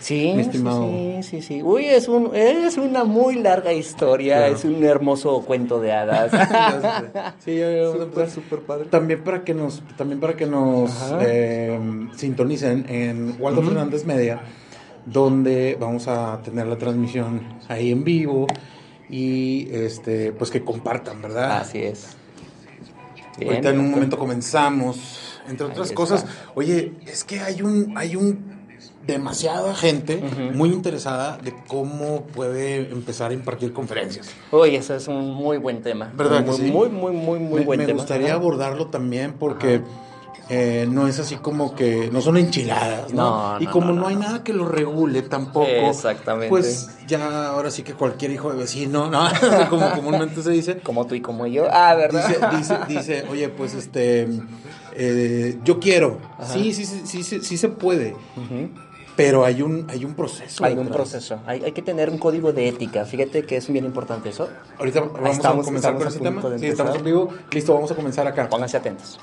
Sí, sí, sí, sí. Uy, es, un, es una muy larga historia, es un hermoso cuento de hadas. sí, súper, súper padre. También para que nos, también para que nos eh, sintonicen en Waldo Fernández Media, donde vamos a tener la transmisión ahí en vivo y este, pues que compartan, ¿verdad? Así es. Ahorita en un momento comenzamos, entre otras cosas. Oye, es que hay un, hay un demasiada gente muy interesada de cómo puede empezar a impartir conferencias. Uy, eso es un muy buen tema. ¿Verdad? Muy, que sí? muy, muy, muy, muy buen tema. Me gustaría abordarlo también porque eh, no es así como que no son enchiladas, ¿no? y como no, hay nada que lo regule tampoco. Exactamente. Pues ya ahora sí que cualquier hijo de vecino, ¿no? como comúnmente se dice. Como tú y como yo. Ah, ¿verdad? Dice, dice, oye, pues este. Eh, yo quiero. Sí, sí, sí, sí, sí, sí, se puede. Pero hay un, hay un proceso. Hay un proceso. Hay, hay, que tener un código de ética. Fíjate que es bien importante eso. Ahorita vamos a comenzar con ese tema. Sí, estamos en vivo. Listo, vamos a comenzar acá. Pónganse atentos.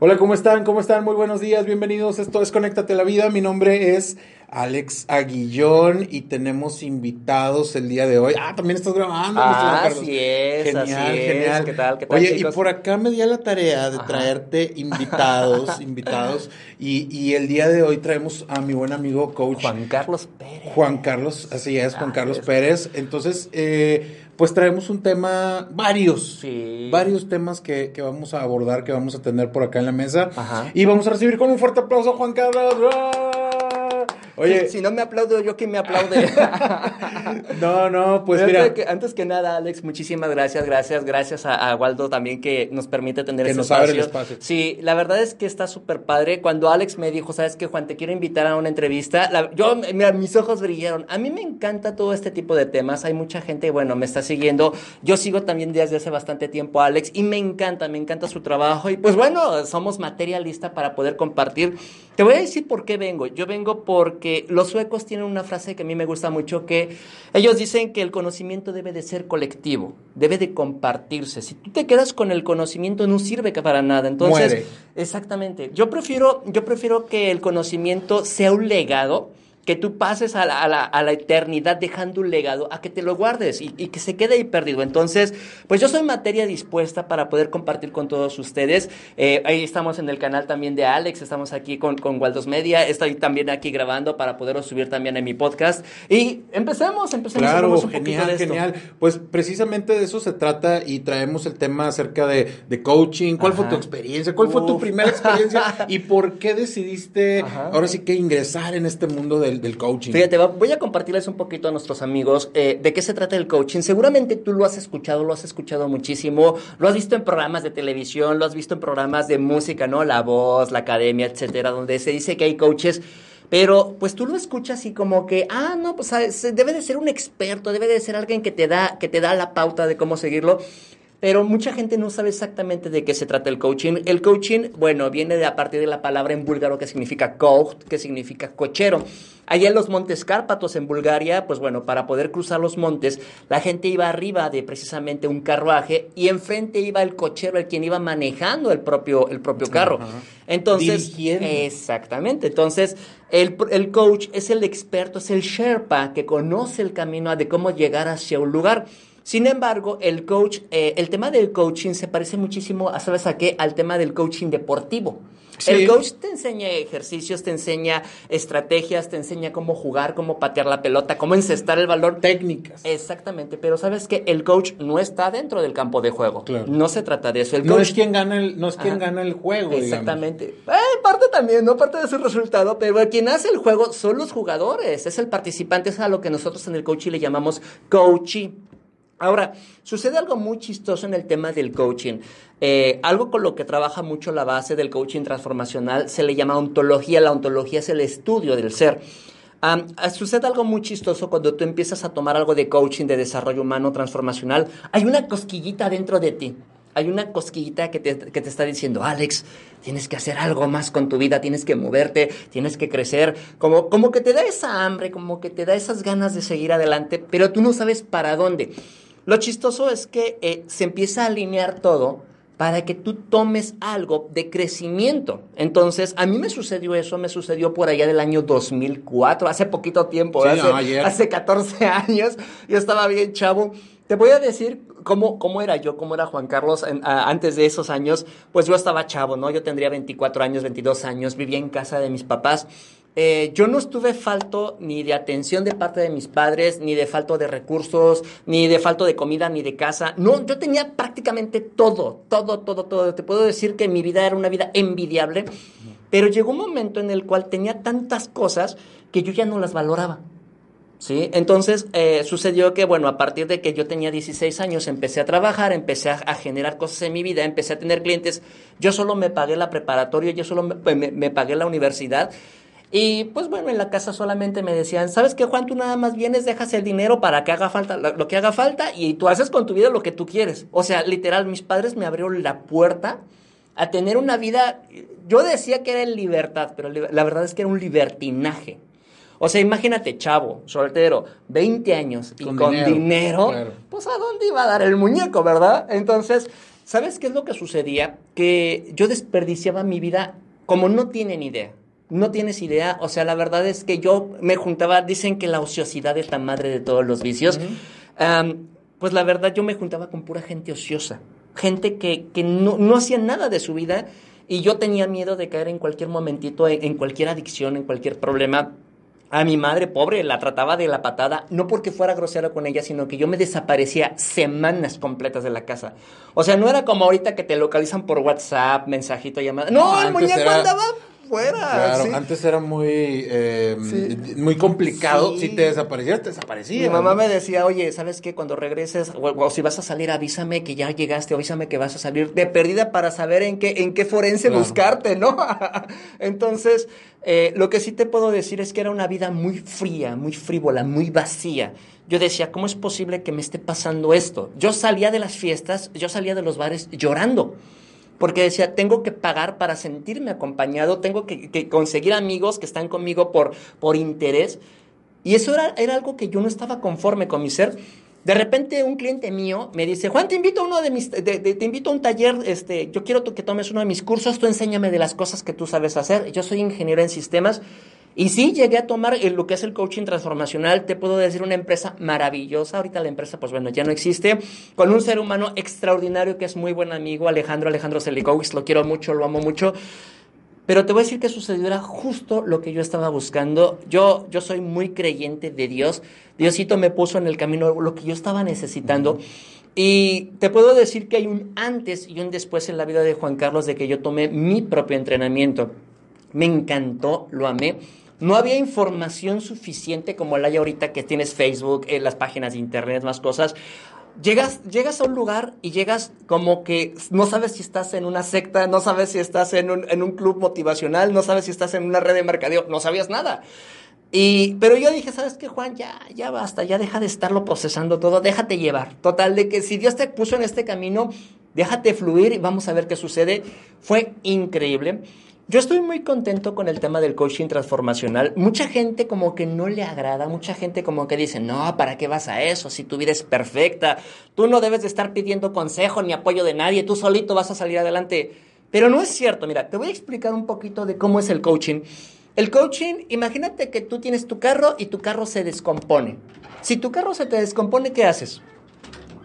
Hola, ¿cómo están? ¿Cómo están? Muy buenos días, bienvenidos. Esto es Conéctate a la Vida. Mi nombre es Alex Aguillón y tenemos invitados el día de hoy. Ah, también estás grabando. Ah, así es, genial, así genial. ¿Qué tal? ¿Qué tal? Oye, y por acá me di a la tarea de traerte invitados, invitados. Y, y, el día de hoy traemos a mi buen amigo coach Juan Carlos Pérez. Juan Carlos, así es, Juan Carlos Pérez. Entonces, eh, pues traemos un tema, varios, sí. varios temas que, que, vamos a abordar, que vamos a tener por acá en la mesa. Ajá. Y vamos a recibir con un fuerte aplauso a Juan Carlos. Oye, si, no me aplaudo yo, ¿quién me aplaude? no, no, pues mira. Que, antes que nada, Alex, muchísimas gracias, gracias, gracias a, a Waldo también que nos permite tener que ese nos espacio. abre el espacio. Sí, la verdad es que está súper padre. Cuando Alex me dijo, ¿sabes qué, Juan? Te quiero invitar a una entrevista. La, yo, mira, mis ojos brillaron. A mí me encanta todo este tipo de temas. Hay mucha gente, bueno, me está siguiendo. Yo sigo también desde hace bastante tiempo a Alex y me encanta, me encanta su trabajo. Y pues bueno, somos materia lista para poder compartir. Te voy a decir por qué vengo. Yo vengo porque los suecos tienen una frase que a mí me gusta mucho, que ellos dicen que el conocimiento debe de ser colectivo, debe de compartirse. Si tú te quedas con el conocimiento no sirve para nada. Entonces, Muere. exactamente. Yo prefiero, yo prefiero que el conocimiento sea un legado que tú pases a la, a, la, a la, eternidad dejando un legado, a que te lo guardes y, y, que se quede ahí perdido. Entonces, pues yo soy materia dispuesta para poder compartir con todos ustedes. Eh, ahí estamos en el canal también de Alex, estamos aquí con, con Waldos Media, estoy también aquí grabando para poderlo subir también en mi podcast. Y empecemos, empecemos. Claro, un genial, genial. Pues precisamente de eso se trata y traemos el tema acerca de, de coaching. ¿Cuál Ajá. fue tu experiencia? ¿Cuál Uf. fue tu primera experiencia? ¿Y por qué decidiste Ajá. ahora sí que ingresar en este mundo del, del coaching. Fíjate, voy a compartirles un poquito a nuestros amigos eh, de qué se trata el coaching. Seguramente tú lo has escuchado, lo has escuchado muchísimo, lo has visto en programas de televisión, lo has visto en programas de música, ¿no? La voz, la academia, etcétera, donde se dice que hay coaches. Pero pues tú lo escuchas y como que, ah, no, pues debe de ser un experto, debe de ser alguien que te da, que te da la pauta de cómo seguirlo. Pero mucha gente no sabe exactamente de qué se trata el coaching. El coaching, bueno, viene de a partir de la palabra en búlgaro que significa coach, que significa cochero. Allá en los montes Cárpatos, en Bulgaria, pues bueno, para poder cruzar los montes, la gente iba arriba de precisamente un carruaje y enfrente iba el cochero, el quien iba manejando el propio, el propio carro. Ajá. Entonces, Dirigiendo. exactamente. Entonces, el, el coach es el experto, es el Sherpa que conoce el camino de cómo llegar hacia un lugar. Sin embargo, el coach, eh, el tema del coaching se parece muchísimo, ¿sabes a qué? Al tema del coaching deportivo. Sí. El coach te enseña ejercicios, te enseña estrategias, te enseña cómo jugar, cómo patear la pelota, cómo encestar el balón. Técnicas. Exactamente, pero sabes que el coach no está dentro del campo de juego. Claro. No se trata de eso. El no es quien gana el, no es quien gana el juego. Exactamente. Eh, parte también, no parte de su resultado, pero quien hace el juego son los jugadores, es el participante, es a lo que nosotros en el coaching le llamamos coaching. Ahora, sucede algo muy chistoso en el tema del coaching. Eh, algo con lo que trabaja mucho la base del coaching transformacional se le llama ontología. La ontología es el estudio del ser. Um, sucede algo muy chistoso cuando tú empiezas a tomar algo de coaching, de desarrollo humano transformacional. Hay una cosquillita dentro de ti. Hay una cosquillita que te, que te está diciendo, Alex, tienes que hacer algo más con tu vida, tienes que moverte, tienes que crecer. Como, como que te da esa hambre, como que te da esas ganas de seguir adelante, pero tú no sabes para dónde. Lo chistoso es que eh, se empieza a alinear todo para que tú tomes algo de crecimiento. Entonces, a mí me sucedió eso, me sucedió por allá del año 2004, hace poquito tiempo, hace, hace 14 años, yo estaba bien chavo. Te voy a decir cómo, cómo era yo, cómo era Juan Carlos antes de esos años. Pues yo estaba chavo, ¿no? Yo tendría 24 años, 22 años, vivía en casa de mis papás. Eh, yo no estuve falto ni de atención de parte de mis padres, ni de falto de recursos, ni de falto de comida, ni de casa. No, yo tenía prácticamente todo, todo, todo, todo. Te puedo decir que mi vida era una vida envidiable, pero llegó un momento en el cual tenía tantas cosas que yo ya no las valoraba. ¿Sí? Entonces eh, sucedió que, bueno, a partir de que yo tenía 16 años empecé a trabajar, empecé a, generar cosas en mi vida, empecé a tener clientes. Yo solo me pagué la preparatoria, yo solo me pagué la universidad y pues bueno, en la casa solamente me decían, ¿sabes qué, Juan? Tú nada más vienes, dejas el dinero para que haga falta lo, que haga falta y tú haces con tu vida lo que tú quieres. O sea, literal, mis padres me abrieron la puerta a tener una vida, yo decía que era en libertad, pero la verdad es que era un libertinaje. O sea, imagínate, chavo, soltero, 20 años y con, dinero, pues a dónde iba a dar el muñeco, ¿verdad? Entonces, ¿sabes qué es lo que sucedía? Que yo desperdiciaba mi vida como no tienen idea. No tienes idea, o sea, la verdad es que yo me juntaba, dicen que la ociosidad es la madre de todos los vicios. pues la verdad yo me juntaba con pura gente ociosa, gente que, que no, no, hacía nada de su vida y yo tenía miedo de caer en cualquier momentito, en, cualquier adicción, en cualquier problema. A mi madre pobre la trataba de la patada, no porque fuera grosero con ella, sino que yo me desaparecía semanas completas de la casa. O sea, no era como ahorita que te localizan por WhatsApp, mensajito, llamada. No, el muñeco andaba fuera. Claro, antes era muy, eh, muy complicado. Si te desaparecías, te desaparecías. Mi mamá me decía, oye, ¿sabes qué? Cuando regreses, o, si vas a salir, avísame que ya llegaste, avísame que vas a salir de perdida para saber en qué, en qué forense buscarte, ¿no? Entonces, eh, lo que sí te puedo decir es que era una vida muy fría, muy frívola, muy vacía. Yo decía, ¿cómo es posible que me esté pasando esto? Yo salía de las fiestas, yo salía de los bares llorando porque decía, tengo que pagar para sentirme acompañado, tengo que, conseguir amigos que están conmigo por, por interés. Y eso era, era, algo que yo no estaba conforme con mi ser. De repente un cliente mío me dice, Juan, te invito a uno de mis, te invito a un taller, este, yo quiero que tomes uno de mis cursos, tú enséñame de las cosas que tú sabes hacer. Yo soy ingeniero en sistemas y sí, llegué a tomar lo que es el coaching transformacional. Te puedo decir una empresa maravillosa. Ahorita la empresa, pues bueno, ya no existe. Con un ser humano extraordinario que es muy buen amigo, Alejandro, Alejandro Celikowicz. Lo quiero mucho, lo amo mucho. Pero te voy a decir que sucedió era justo lo que yo estaba buscando. Yo, yo soy muy creyente de Dios. Diosito me puso en el camino lo que yo estaba necesitando. Y te puedo decir que hay un antes y un después en la vida de Juan Carlos de que yo tomé mi propio entrenamiento. Me encantó, lo amé. No había información suficiente como la hay ahorita que tienes Facebook, en las páginas de internet, más cosas. Llegas, llegas a un lugar y llegas como que no sabes si estás en una secta, no sabes si estás en un, en un club motivacional, no sabes si estás en una red de mercadeo, no sabías nada. Y, pero yo dije, ¿sabes qué, Juan? Ya, ya basta, ya deja de estarlo procesando todo, déjate llevar. Total, de que si Dios te puso en este camino, déjate fluir y vamos a ver qué sucede. Fue increíble. Yo estoy muy contento con el tema del coaching transformacional. Mucha gente como que no le agrada, mucha gente como que dice, no, ¿para qué vas a eso? Si tu vida es perfecta, tú no debes de estar pidiendo consejo ni apoyo de nadie, tú solito vas a salir adelante. Pero no es cierto, mira, te voy a explicar un poquito de cómo es el coaching. El coaching, imagínate que tú tienes tu carro y tu carro se descompone. Si tu carro se te descompone, ¿qué haces?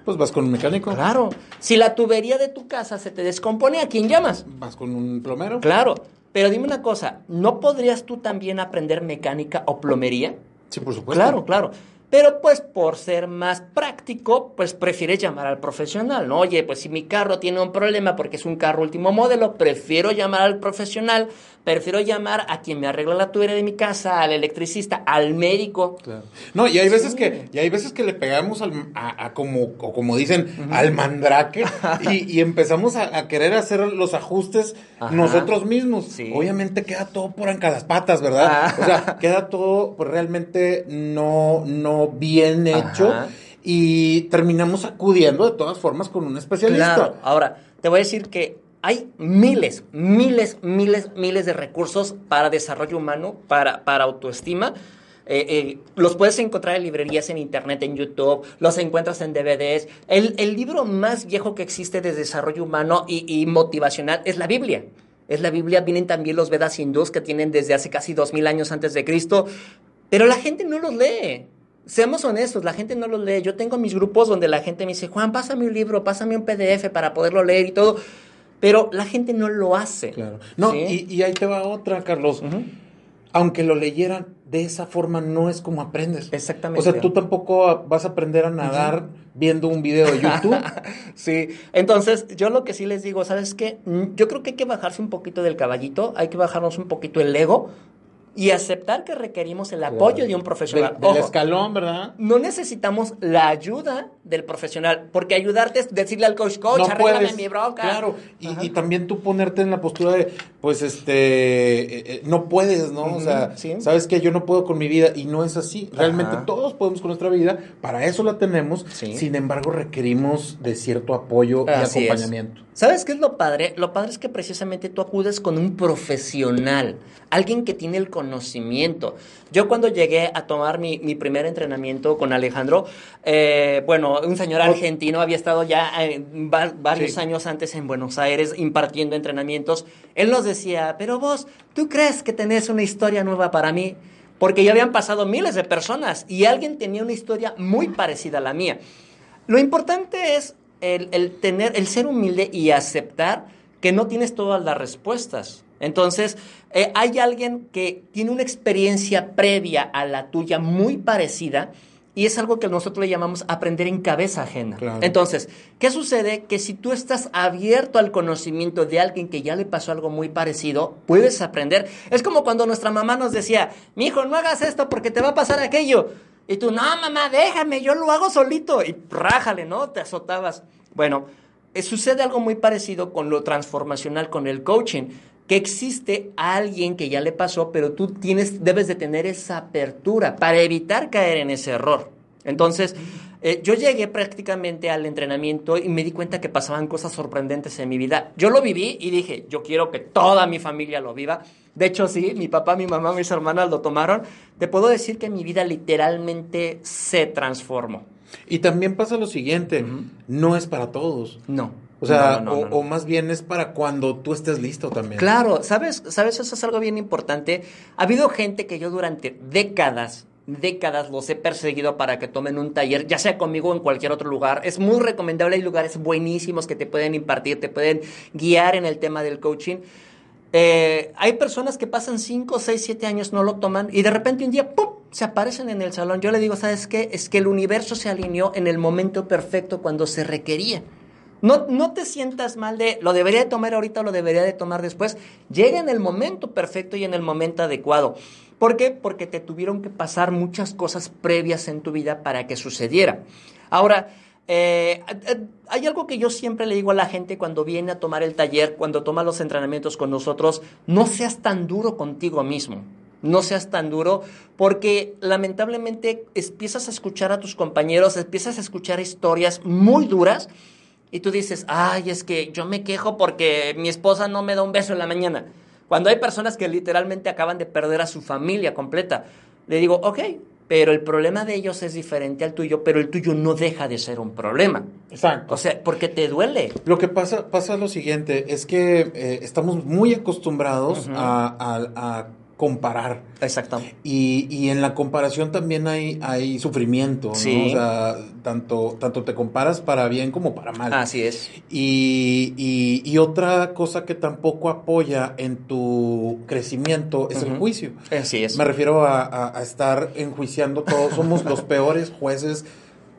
Pues vas con un mecánico. Claro. Si la tubería de tu casa se te descompone, ¿a quién llamas? Vas con un plomero. Claro. Pero dime una cosa, ¿no podrías tú también aprender mecánica o plomería? Sí, por supuesto. Claro, claro. Pero pues por ser más práctico, pues prefieres llamar al profesional, ¿no? Oye, pues si mi carro tiene un problema porque es un carro último modelo, prefiero llamar al profesional, prefiero llamar a quien me arregla la tubería de mi casa, al electricista, al médico. Claro. No, y hay veces que, y hay veces que le pegamos al, a, como, o como dicen, al mandrake, y, empezamos a, querer hacer los ajustes nosotros mismos. Obviamente queda todo por las patas, ¿verdad? Ah. O sea, queda todo pues, realmente no, no bien hecho y terminamos acudiendo de todas formas con un especialista. Claro. Ahora, te voy a decir que hay miles, miles, miles, miles de recursos para desarrollo humano, para, para autoestima. Eh, eh, los puedes encontrar en librerías, en internet, en YouTube, los encuentras en DVDs. El, libro más viejo que existe de desarrollo humano y, motivacional es la Biblia. Es la Biblia, vienen también los Vedas hindús que tienen desde hace casi dos mil años antes de Cristo, pero la gente no los lee. Seamos honestos, la gente no los lee. Yo tengo mis grupos donde la gente me dice, Juan, pásame un libro, pásame un PDF para poderlo leer y todo. Pero la gente no lo hace. Claro. No, y, ahí te va otra, Carlos. Aunque lo leyeran de esa forma, no es como aprendes. Exactamente. O sea, tú tampoco vas a aprender a nadar viendo un video de YouTube. sí. Entonces, yo lo que sí les digo, ¿sabes qué? Mm, yo creo que hay que bajarse un poquito del caballito, hay que bajarnos un poquito el ego y aceptar que requerimos el apoyo de un profesional. Del, escalón, ¿verdad? No necesitamos la ayuda del profesional, porque ayudarte es decirle al coach, coach, no arréglame mi bronca. Claro, y, también tú ponerte en la postura de, pues, este, eh, eh, no puedes, ¿no? O sea, sabes que yo no puedo con mi vida y no es así. Realmente todos podemos con nuestra vida, para eso la tenemos, sin embargo requerimos de cierto apoyo y acompañamiento. ¿Sabes qué es lo padre? Lo padre es que precisamente tú acudes con un profesional, alguien que tiene el conocimiento. Yo cuando llegué a tomar mi, primer entrenamiento con Alejandro, eh, bueno, un señor argentino había estado ya eh, varios años antes en Buenos Aires impartiendo entrenamientos. Él nos decía, pero vos, ¿tú crees que tenés una historia nueva para mí? Porque ya habían pasado miles de personas y alguien tenía una historia muy parecida a la mía. Lo importante es el, tener, el ser humilde y aceptar que no tienes todas las respuestas. Entonces, eh, hay alguien que tiene una experiencia previa a la tuya muy parecida y es algo que nosotros le llamamos aprender en cabeza ajena. Entonces, ¿qué sucede? Que si tú estás abierto al conocimiento de alguien que ya le pasó algo muy parecido, puedes aprender. Es como cuando nuestra mamá nos decía, mi hijo, no hagas esto porque te va a pasar aquello. Y tú, no, mamá, déjame, yo lo hago solito. Y rájale, ¿no? Te azotabas. Bueno, eh, sucede algo muy parecido con lo transformacional, con el coaching, que existe alguien que ya le pasó, pero tú tienes, debes de tener esa apertura para evitar caer en ese error. Entonces, eh, yo llegué prácticamente al entrenamiento y me di cuenta que pasaban cosas sorprendentes en mi vida. Yo lo viví y dije, yo quiero que toda mi familia lo viva. De hecho, sí, mi papá, mi mamá, mis hermanas lo tomaron. Te puedo decir que mi vida literalmente se transformó. Y también pasa lo siguiente, no es para todos. No. O sea, o, más bien es para cuando tú estés listo también. Claro, ¿sabes? ¿Sabes? Eso es algo bien importante. Ha habido gente que yo durante décadas décadas los he perseguido para que tomen un taller, ya sea conmigo o en cualquier otro lugar. Es muy recomendable, hay lugares buenísimos que te pueden impartir, te pueden guiar en el tema del coaching. Eh, hay personas que pasan 5, 6, 7 años, no lo toman y de repente un día, ¡pum!, se aparecen en el salón. Yo le digo, ¿sabes qué? Es que el universo se alineó en el momento perfecto cuando se requería. No, no te sientas mal de lo debería de tomar ahorita o lo debería de tomar después. Llega en el momento perfecto y en el momento adecuado. ¿Por qué? Porque te tuvieron que pasar muchas cosas previas en tu vida para que sucediera. Ahora, eh, eh, hay algo que yo siempre le digo a la gente cuando viene a tomar el taller, cuando toma los entrenamientos con nosotros, no seas tan duro contigo mismo. No seas tan duro porque lamentablemente empiezas a escuchar a tus compañeros, empiezas a escuchar historias muy duras y tú dices, ay, es que yo me quejo porque mi esposa no me da un beso en la mañana. Cuando hay personas que literalmente acaban de perder a su familia completa, le digo, ok, pero el problema de ellos es diferente al tuyo, pero el tuyo no deja de ser un problema. Exacto. O sea, porque te duele. Lo que pasa, pasa lo siguiente, es que eh, estamos muy acostumbrados a comparar. Exactamente. Y, y, en la comparación también hay, hay sufrimiento, ¿no? O sea, tanto, tanto te comparas para bien como para mal. Así es. Y, y, otra cosa que tampoco apoya en tu crecimiento es el juicio. Así es. Me refiero a, a estar enjuiciando todos. Somos los peores jueces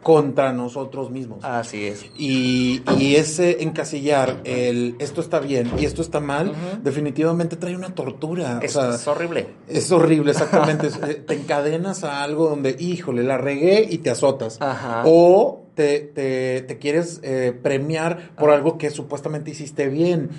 contra nosotros mismos. Así es. Y, y ese encasillar el esto está bien y esto está mal, definitivamente trae una tortura. Es, es horrible. Es horrible, exactamente. Eh, te encadenas a algo donde, híjole, la regué y te azotas. Ajá. O te, te, te quieres eh, premiar por algo que supuestamente hiciste bien,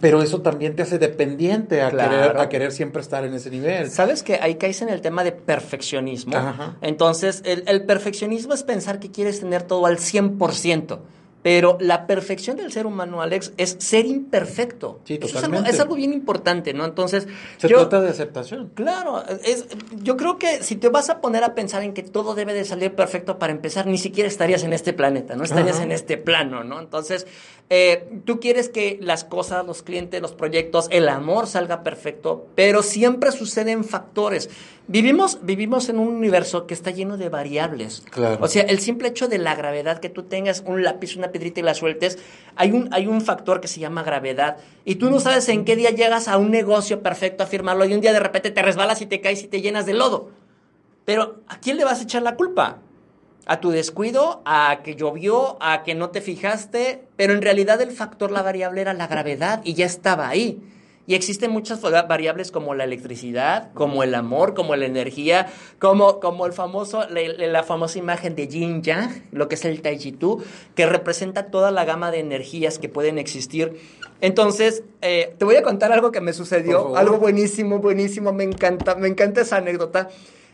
pero eso también te hace dependiente a, querer, a querer siempre estar en ese nivel. Sabes que ahí caes en el tema de perfeccionismo. Entonces, el, el perfeccionismo es pensar que quieres tener todo al 100%. Pero la perfección del ser humano, Alex, es ser imperfecto. Sí, es algo, es algo, bien importante, ¿no? Entonces. Se trata de aceptación. Claro. Es, yo creo que si te vas a poner a pensar en que todo debe de salir perfecto para empezar, ni siquiera estarías en este planeta, no estarías en este plano, ¿no? Entonces, eh, tú quieres que las cosas, los clientes, los proyectos, el amor salga perfecto, pero siempre suceden factores. Vivimos, vivimos en un universo que está lleno de variables. Claro. O sea, el simple hecho de la gravedad, que tú tengas un lápiz, una piedrita y la sueltes, hay un, hay un factor que se llama gravedad. Y tú no sabes en qué día llegas a un negocio perfecto a firmarlo y un día de repente te resbalas y te caes y te llenas de lodo. Pero ¿a quién le vas a echar la culpa? A tu descuido, a que llovió, a que no te fijaste, pero en realidad el factor, la variable era la gravedad y ya estaba ahí. Y existen muchas variables como la electricidad, como el amor, como la energía, como, como el famoso, la, famosa imagen de Yin Yang, lo que es el Tai Chi Tu, que representa toda la gama de energías que pueden existir. Entonces, eh, te voy a contar algo que me sucedió, algo buenísimo, buenísimo, me encanta, me encanta esa anécdota.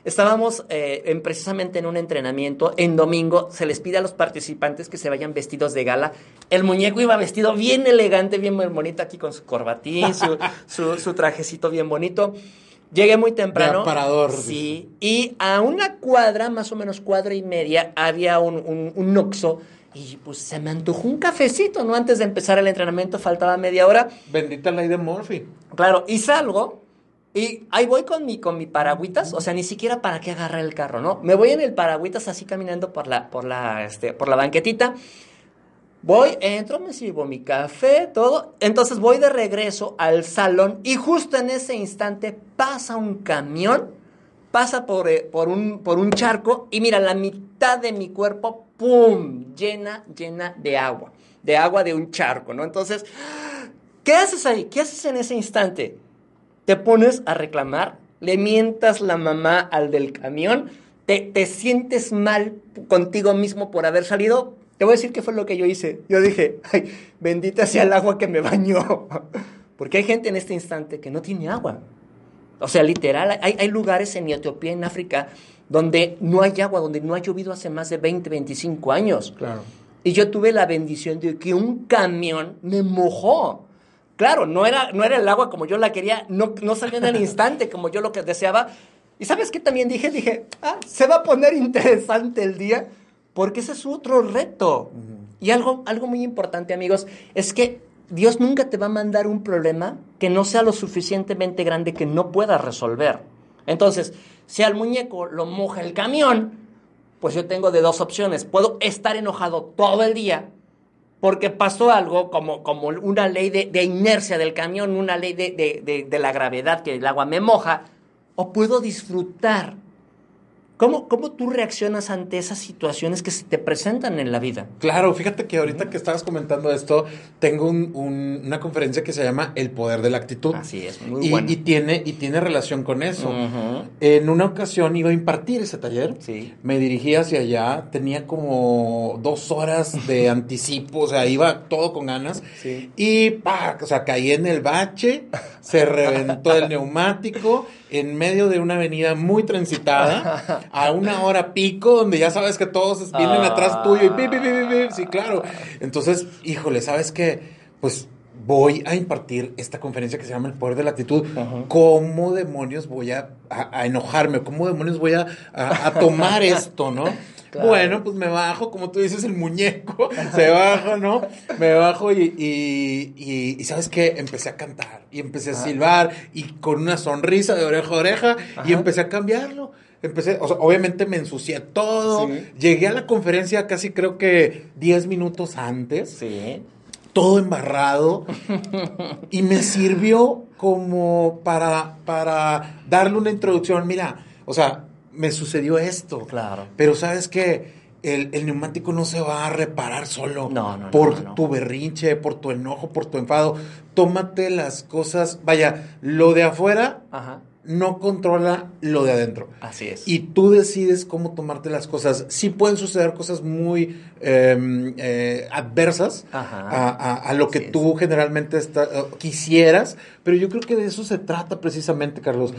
Estábamos eh, en, precisamente en un entrenamiento. En domingo se les pide a los participantes que se vayan vestidos de gala. El muñeco iba vestido bien elegante, bien bonito aquí con su corbatín, su, su, trajecito bien bonito. Llegué muy temprano. parador. Sí. Y a una cuadra, más o menos cuadra y media, había un, un, un noxo. Y pues se me antojó un cafecito, ¿no? Antes de empezar el entrenamiento, faltaba media hora. Bendita ley de Murphy. Claro, y salgo y ahí voy con mi, con mi paragüitas, o sea, ni siquiera para qué agarrar el carro, ¿no? Me voy en el paragüitas así caminando por la, por la, este, por la banquetita. Voy, entro, me sirvo mi café, todo. Entonces voy de regreso al salón y justo en ese instante pasa un camión, pasa por, eh, por, un, por un charco y mira, la mitad de mi cuerpo, ¡pum!, llena, llena de agua, de agua de un charco, ¿no? Entonces, ¿qué haces ahí? ¿Qué haces en ese instante? Te pones a reclamar, le mientas la mamá al del camión, te, te sientes mal contigo mismo por haber salido. Te voy a decir qué fue lo que yo hice. Yo dije, ay, bendita sea el agua que me bañó. Porque hay gente en este instante que no tiene agua. O sea, literal, hay, hay lugares en Etiopía, en África, donde no hay agua, donde no ha llovido hace más de 20, 25 años. Claro. Y yo tuve la bendición de que un camión me mojó. Claro, no era, no era el agua como yo la quería, no, no salió en el instante como yo lo que deseaba. Y sabes qué también dije, dije, ah, se va a poner interesante el día, porque ese es otro reto. Y algo, algo muy importante, amigos, es que Dios nunca te va a mandar un problema que no sea lo suficientemente grande que no puedas resolver. Entonces, si al muñeco lo moja el camión, pues yo tengo de dos opciones. Puedo estar enojado todo el día porque pasó algo como, como una ley de, inercia del camión, una ley de, de, la gravedad, que el agua me moja, o puedo disfrutar ¿Cómo, ¿Cómo tú reaccionas ante esas situaciones que se te presentan en la vida? Claro, fíjate que ahorita que estabas comentando esto, tengo una conferencia que se llama El Poder de la Actitud. Así es, muy y, bueno. Y tiene, y tiene relación con eso. En una ocasión iba a impartir ese taller. Sí. Me dirigí hacia allá, tenía como dos horas de anticipo, o sea, iba todo con ganas. Sí. Y, pa, o sea, caí en el bache, se reventó el neumático en medio de una avenida muy transitada, a una hora pico, donde ya sabes que todos vienen atrás tuyo y pi, pi, pi, sí, claro. Entonces, híjole, ¿sabes qué? Pues voy a impartir esta conferencia que se llama El Poder de la Actitud. ¿Cómo demonios voy a, enojarme? ¿Cómo demonios voy a, a tomar esto, no? Bueno, pues me bajo, como tú dices, el muñeco, se baja, ¿no? Me bajo y, y, y, ¿sabes qué? Empecé a cantar y empecé a silbar y con una sonrisa de oreja a oreja y empecé a cambiarlo. Empecé, o sea, obviamente me ensucié todo. Llegué a la conferencia casi creo que 10 minutos antes. Sí. Todo embarrado. y me sirvió como para, para darle una introducción. Mira, o sea, me sucedió esto. Claro. Pero sabes que el, neumático no se va a reparar solo. No, no, por tu berrinche, por tu enojo, por tu enfado. Tómate las cosas. Vaya, lo de afuera no controla lo de adentro. Así es. Y tú decides cómo tomarte las cosas. Sí pueden suceder cosas muy em, eh, adversas a, lo que tú generalmente está, quisieras, pero yo creo que de eso se trata precisamente, Carlos.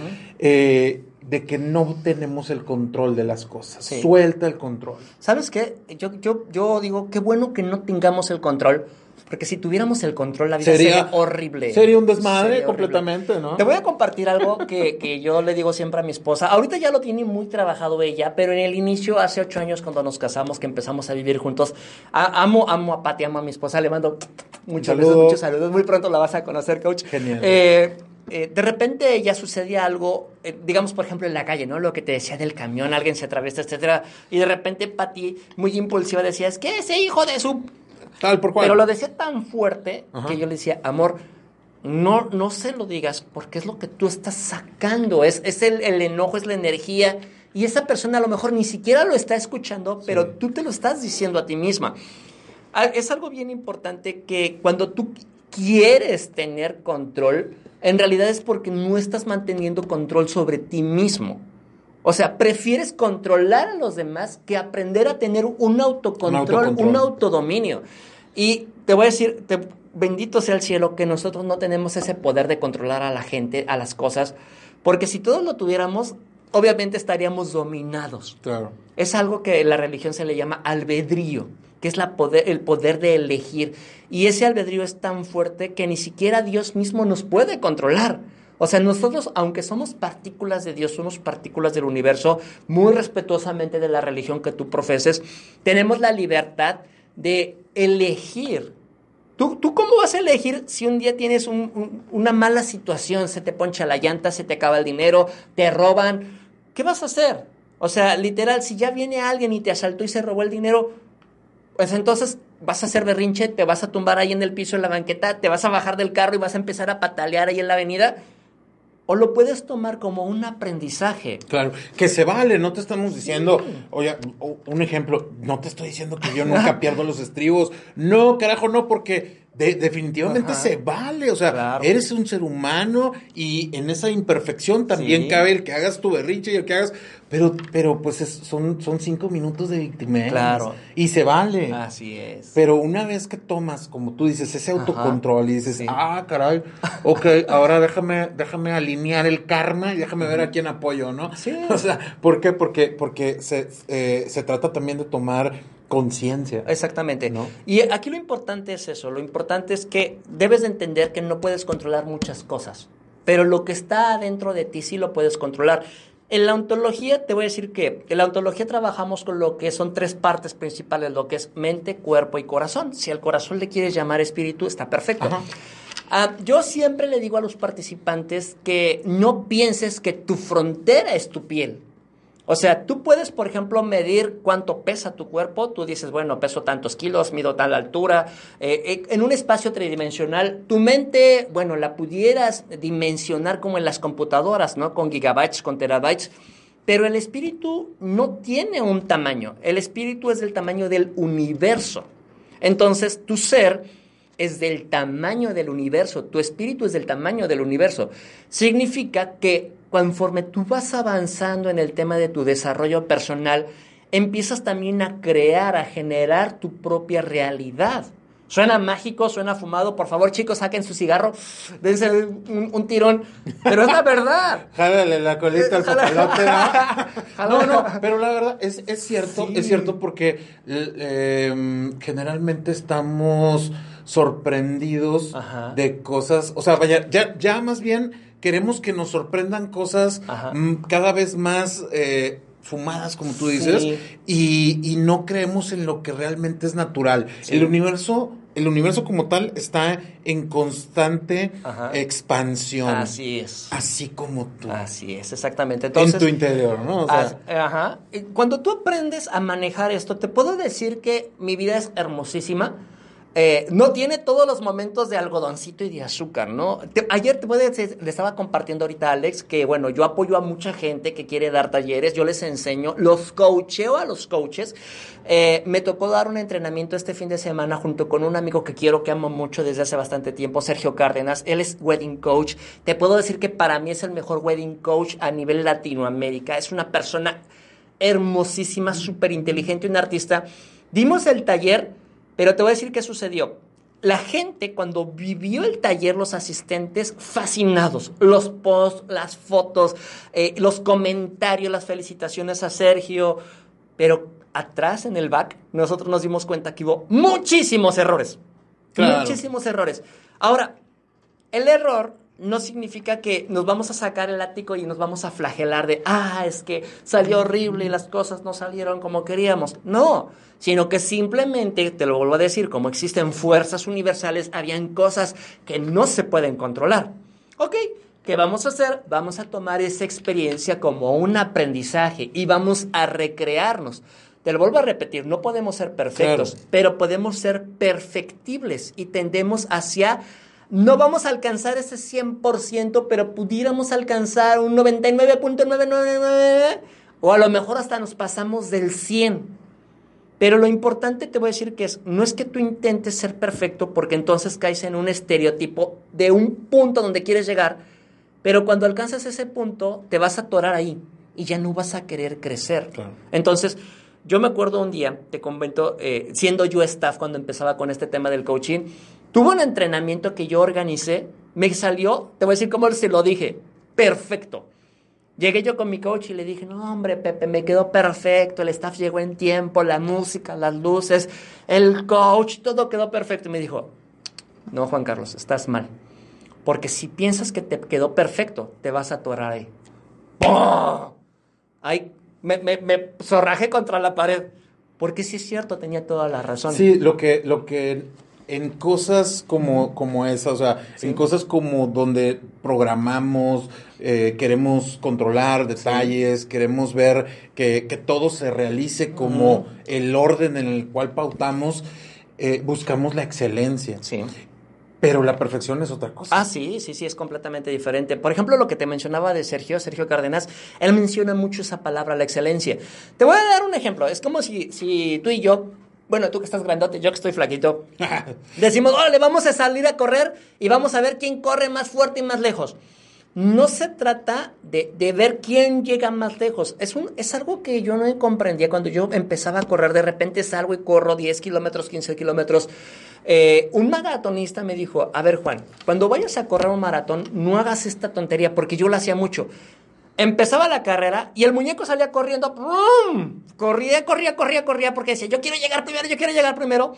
De que no tenemos el control de las cosas. Suelta el control. ¿Sabes qué? Yo, yo, yo digo, qué bueno que no tengamos el control porque si tuviéramos el control, la vida sería, horrible. Sería un desmadre completamente, ¿no? Te voy a compartir algo que, que, yo le digo siempre a mi esposa. Ahorita ya lo tiene muy trabajado ella, pero en el inicio, hace ocho años, cuando nos casamos, que empezamos a vivir juntos, amo, amo a Pati, amo a mi esposa. Le mando muchos saludos, muchos saludos. Muy pronto la vas a conocer, coach. Genial. Eh, eh, de repente ya sucedía algo, eh, digamos por ejemplo en la calle, ¿no? Lo que te decía del camión, alguien se atraviesa, etcétera, y de repente Pati, muy impulsiva, decía, es que ese hijo de su Tal por cual. Pero lo decía tan fuerte que yo le decía, amor, no, no se lo digas porque es lo que tú estás sacando, es, es el, enojo, es la energía. Y esa persona a lo mejor ni siquiera lo está escuchando, pero tú te lo estás diciendo a ti misma. Ah, es algo bien importante que cuando tú quieres tener control, en realidad es porque no estás manteniendo control sobre ti mismo. O sea, prefieres controlar a los demás que aprender a tener un autocontrol, un, autodominio. Y te voy a decir, bendito sea el cielo que nosotros no tenemos ese poder de controlar a la gente, a las cosas, porque si todos lo tuviéramos, obviamente estaríamos dominados. Claro. Es algo que en la religión se le llama albedrío, que es el poder de elegir. Y ese albedrío es tan fuerte que ni siquiera Dios mismo nos puede controlar. O sea, nosotros, aunque somos partículas de Dios, somos partículas del universo, muy respetuosamente de la religión que tú profeses, tenemos la libertad de elegir. ¿Tú, ¿Tú cómo vas a elegir si un día tienes una mala situación, se te poncha la llanta, se te acaba el dinero, te roban? ¿Qué vas a hacer? O sea, literal, si ya viene alguien y te asaltó y se robó el dinero, pues entonces vas a hacer berrinche, te vas a tumbar ahí en el piso de la banqueta, te vas a bajar del carro y vas a empezar a patalear ahí en la avenida o lo puedes tomar como un aprendizaje. Claro, que se vale, no te estamos diciendo, oye, un ejemplo, no te estoy diciendo que yo nunca pierdo los estribos. No, carajo, no, porque definitivamente se vale, o sea, eres un ser humano y en esa imperfección también cabe el que hagas tu berrinche y el que hagas, pero, pero pues son, son cinco minutos de víctima. Claro. Y se vale. Así es. Pero una vez que tomas, como tú dices, ese autocontrol y dices, ah, caray, ok, ahora déjame, déjame alinear el karma y déjame ver a quién apoyo, ¿no? Sí. O sea, ¿por qué? Porque, porque se, eh, se trata también de tomar conciencia. Exactamente. Y aquí lo importante es eso, lo importante es que debes de entender que no puedes controlar muchas cosas, pero lo que está dentro de ti sí lo puedes controlar. En la ontología te voy a decir que en la ontología trabajamos con lo que son tres partes principales, lo que es mente, cuerpo y corazón. Si al corazón le quieres llamar espíritu, está perfecto. Ah, yo siempre le digo a los participantes que no pienses que tu frontera es tu piel. O sea, tú puedes, por ejemplo, medir cuánto pesa tu cuerpo. Tú dices, bueno, peso tantos kilos, mido tal altura. Eh, eh, en un espacio tridimensional, tu mente, bueno, la pudieras dimensionar como en las computadoras, ¿no? Con gigabytes, con terabytes. Pero el espíritu no tiene un tamaño. El espíritu es del tamaño del universo. Entonces, tu ser es del tamaño del universo, tu espíritu es del tamaño del universo. Significa que conforme tú vas avanzando en el tema de tu desarrollo personal, empiezas también a crear, a generar tu propia realidad. Suena mágico, suena fumado. Por favor, chicos, saquen su cigarro, dense un, tirón. Pero es la verdad. Jálale la colita al papalote. ¿no? no, pero la verdad es, cierto, es cierto porque eh, generalmente estamos sorprendidos de cosas, o sea, vaya, ya, ya más bien queremos que nos sorprendan cosas mm, cada vez más eh, fumadas, como tú dices, y, no creemos en lo que realmente es natural. El universo, el universo como tal está en constante expansión. Así es. Así como tú. Así es, exactamente. Entonces, en tu interior, ¿no? ajá. Cuando tú aprendes a manejar esto, te puedo decir que mi vida es hermosísima eh, no tiene todos los momentos de algodoncito y de azúcar, ¿no? ayer te le estaba compartiendo ahorita Alex que, bueno, yo apoyo a mucha gente que quiere dar talleres, yo les enseño, los coacheo a los coaches. Eh, me tocó dar un entrenamiento este fin de semana junto con un amigo que quiero, que amo mucho desde hace bastante tiempo, Sergio Cárdenas. Él es wedding coach. Te puedo decir que para mí es el mejor wedding coach a nivel Latinoamérica. Es una persona hermosísima, súper inteligente, un artista. Dimos el taller pero te voy a decir qué sucedió. la gente cuando vivió el taller, los asistentes, fascinados. Los posts, las fotos, eh, los comentarios, las felicitaciones a Sergio. Pero atrás en el back, nosotros nos dimos cuenta que hubo muchísimos errores. Muchísimos errores. Ahora, el error no significa que nos vamos a sacar el ático y nos vamos a flagelar de, ah, es que salió horrible y las cosas no salieron como queríamos. No, sino que simplemente, te lo vuelvo a decir, como existen fuerzas universales, habían cosas que no se pueden controlar. Ok, ¿qué vamos a hacer? Vamos a tomar esa experiencia como un aprendizaje y vamos a recrearnos. Te lo vuelvo a repetir, no podemos ser perfectos, pero podemos ser perfectibles y tendemos hacia no vamos a alcanzar ese 100%, pero pudiéramos alcanzar un 99.999 o a lo mejor hasta nos pasamos del 100. Pero lo importante te voy a decir que es, no es que tú intentes ser perfecto porque entonces caes en un estereotipo de un punto donde quieres llegar, pero cuando alcanzas ese punto te vas a atorar ahí y ya no vas a querer crecer. Entonces, yo me acuerdo un día, te comento, eh, siendo yo staff cuando empezaba con este tema del coaching, tuve un entrenamiento que yo organicé, me salió, te voy a decir cómo se lo dije, perfecto. Llegué yo con mi coach y le dije, no hombre, Pepe, me quedó perfecto, el staff llegó en tiempo, la música, las luces, el coach, todo quedó perfecto. Y me dijo, no, Juan Carlos, estás mal. Porque si piensas que te quedó perfecto, te vas a atorar ahí. ¡Pum! Ay, me, me, me zorrajé contra la pared. Porque sí es cierto, tenía toda la razón. Sí, lo que, lo que en cosas como, como esa, o sea, en cosas como donde programamos, eh, queremos controlar detalles, queremos ver que, todo se realice como el orden en el cual pautamos, eh, buscamos la excelencia. Sí. Pero la perfección es otra cosa. Ah, sí, sí, sí, es completamente diferente. Por ejemplo, lo que te mencionaba de Sergio, Sergio Cárdenas, él menciona mucho esa palabra, la excelencia. Te voy a dar un ejemplo. Es como si, si tú y yo, bueno, tú que estás grandote, yo que estoy flaquito, decimos, órale, vamos a salir a correr y vamos a ver quién corre más fuerte y más lejos. No se trata de, de, ver quién llega más lejos. Es, un, es algo que yo no comprendía cuando yo empezaba a correr. De repente salgo y corro 10 kilómetros, 15 kilómetros. Eh, un maratonista me dijo, a ver Juan, cuando vayas a correr un maratón, no hagas esta tontería, porque yo lo hacía mucho. Empezaba la carrera y el muñeco salía corriendo, corría, corría, corría, corría, porque decía, yo quiero llegar primero, yo quiero llegar primero.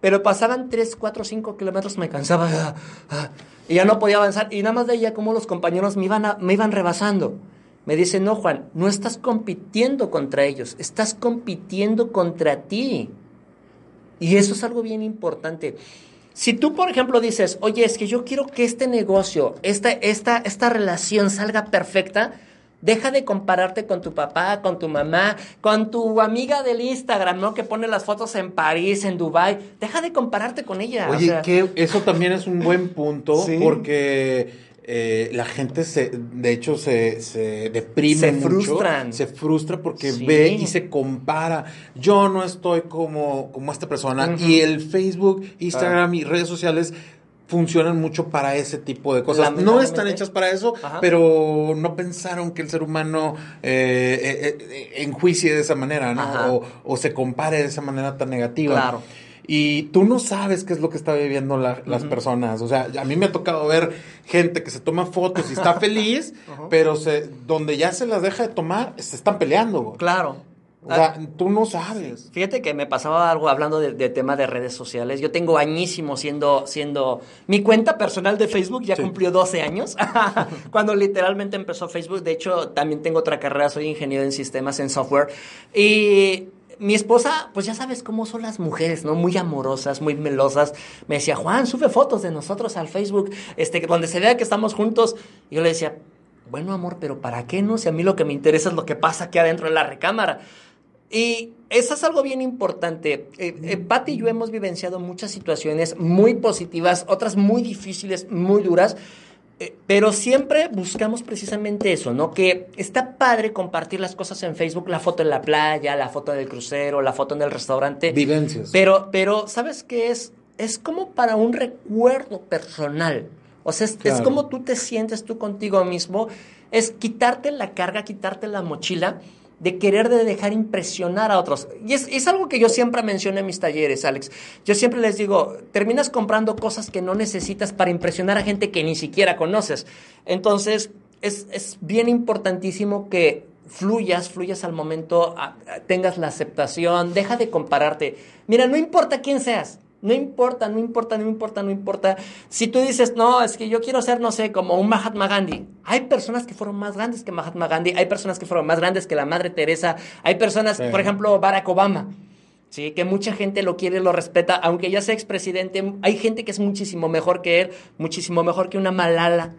Pero pasaban 3, 4, 5 kilómetros, me cansaba ah, ah, y ya no podía avanzar. Y nada más veía cómo los compañeros me iban, me iban rebasando. Me dice, no, Juan, no estás compitiendo contra ellos, estás compitiendo contra ti. Y eso es algo bien importante. Si tú, por ejemplo, dices, oye, es que yo quiero que este negocio, esta, esta, esta relación salga perfecta, Deja de compararte con tu papá, con tu mamá, con tu amiga del Instagram, ¿no? Que pone las fotos en París, en Dubai. Deja de compararte con ella. Oye, que eso también es un buen punto porque eh, la gente se, de hecho, se, se deprime. Se frustran. Se frustra porque ve y se compara. Yo no estoy como, como esta persona. Y el Facebook, Instagram y redes sociales funcionan mucho para ese tipo de cosas. No están hechas para eso, pero no pensaron que el ser humano eh, eh, eh, enjuicie de esa manera, ¿no? O, se compare de esa manera tan negativa. Claro. Y tú no sabes qué es lo que está viviendo las personas. O sea, a mí me ha tocado ver gente que se toma fotos y está feliz, pero se, donde ya se las deja de tomar, se están peleando. Claro. O sea, tú no sabes. Fíjate que me pasaba algo hablando de, tema de redes sociales. Yo tengo añísimo siendo, siendo... Mi cuenta personal de Facebook ya cumplió 12 años. Cuando literalmente empezó Facebook. De hecho, también tengo otra carrera. Soy ingeniero en sistemas, en software. Y mi esposa, pues ya sabes cómo son las mujeres, ¿no? Muy amorosas, muy melosas. Me decía, Juan, sube fotos de nosotros al Facebook, este, donde se vea que estamos juntos. Y yo le decía, bueno, amor, pero ¿para qué no? Si a mí lo que me interesa es lo que pasa aquí adentro de la recámara. Y eso es algo bien importante. Eh, eh, Pati y yo hemos vivenciado muchas situaciones muy positivas, otras muy difíciles, muy duras, eh, pero siempre buscamos precisamente eso, ¿no? Que está padre compartir las cosas en Facebook, la foto en la playa, la foto del crucero, la foto en el restaurante. Vivencias. Pero, pero ¿sabes qué es? Es como para un recuerdo personal. O sea, es, es como tú te sientes tú contigo mismo. Es quitarte la carga, quitarte la mochila de querer de dejar impresionar a otros. Y es, es, algo que yo siempre menciono en mis talleres, Alex. Yo siempre les digo, terminas comprando cosas que no necesitas para impresionar a gente que ni siquiera conoces. Entonces, es, es bien importantísimo que fluyas, fluyas al momento, tengas la aceptación, deja de compararte. Mira, no importa quién seas, no importa, no importa, no importa, no importa. Si tú dices, no, es que yo quiero ser, no sé, como un Mahatma Gandhi. Hay personas que fueron más grandes que Mahatma Gandhi, hay personas que fueron más grandes que la Madre Teresa, hay personas, por ejemplo, Barack Obama. Sí, que mucha gente lo quiere, lo respeta, aunque ya sea expresidente, hay gente que es muchísimo mejor que él, muchísimo mejor que una Malala.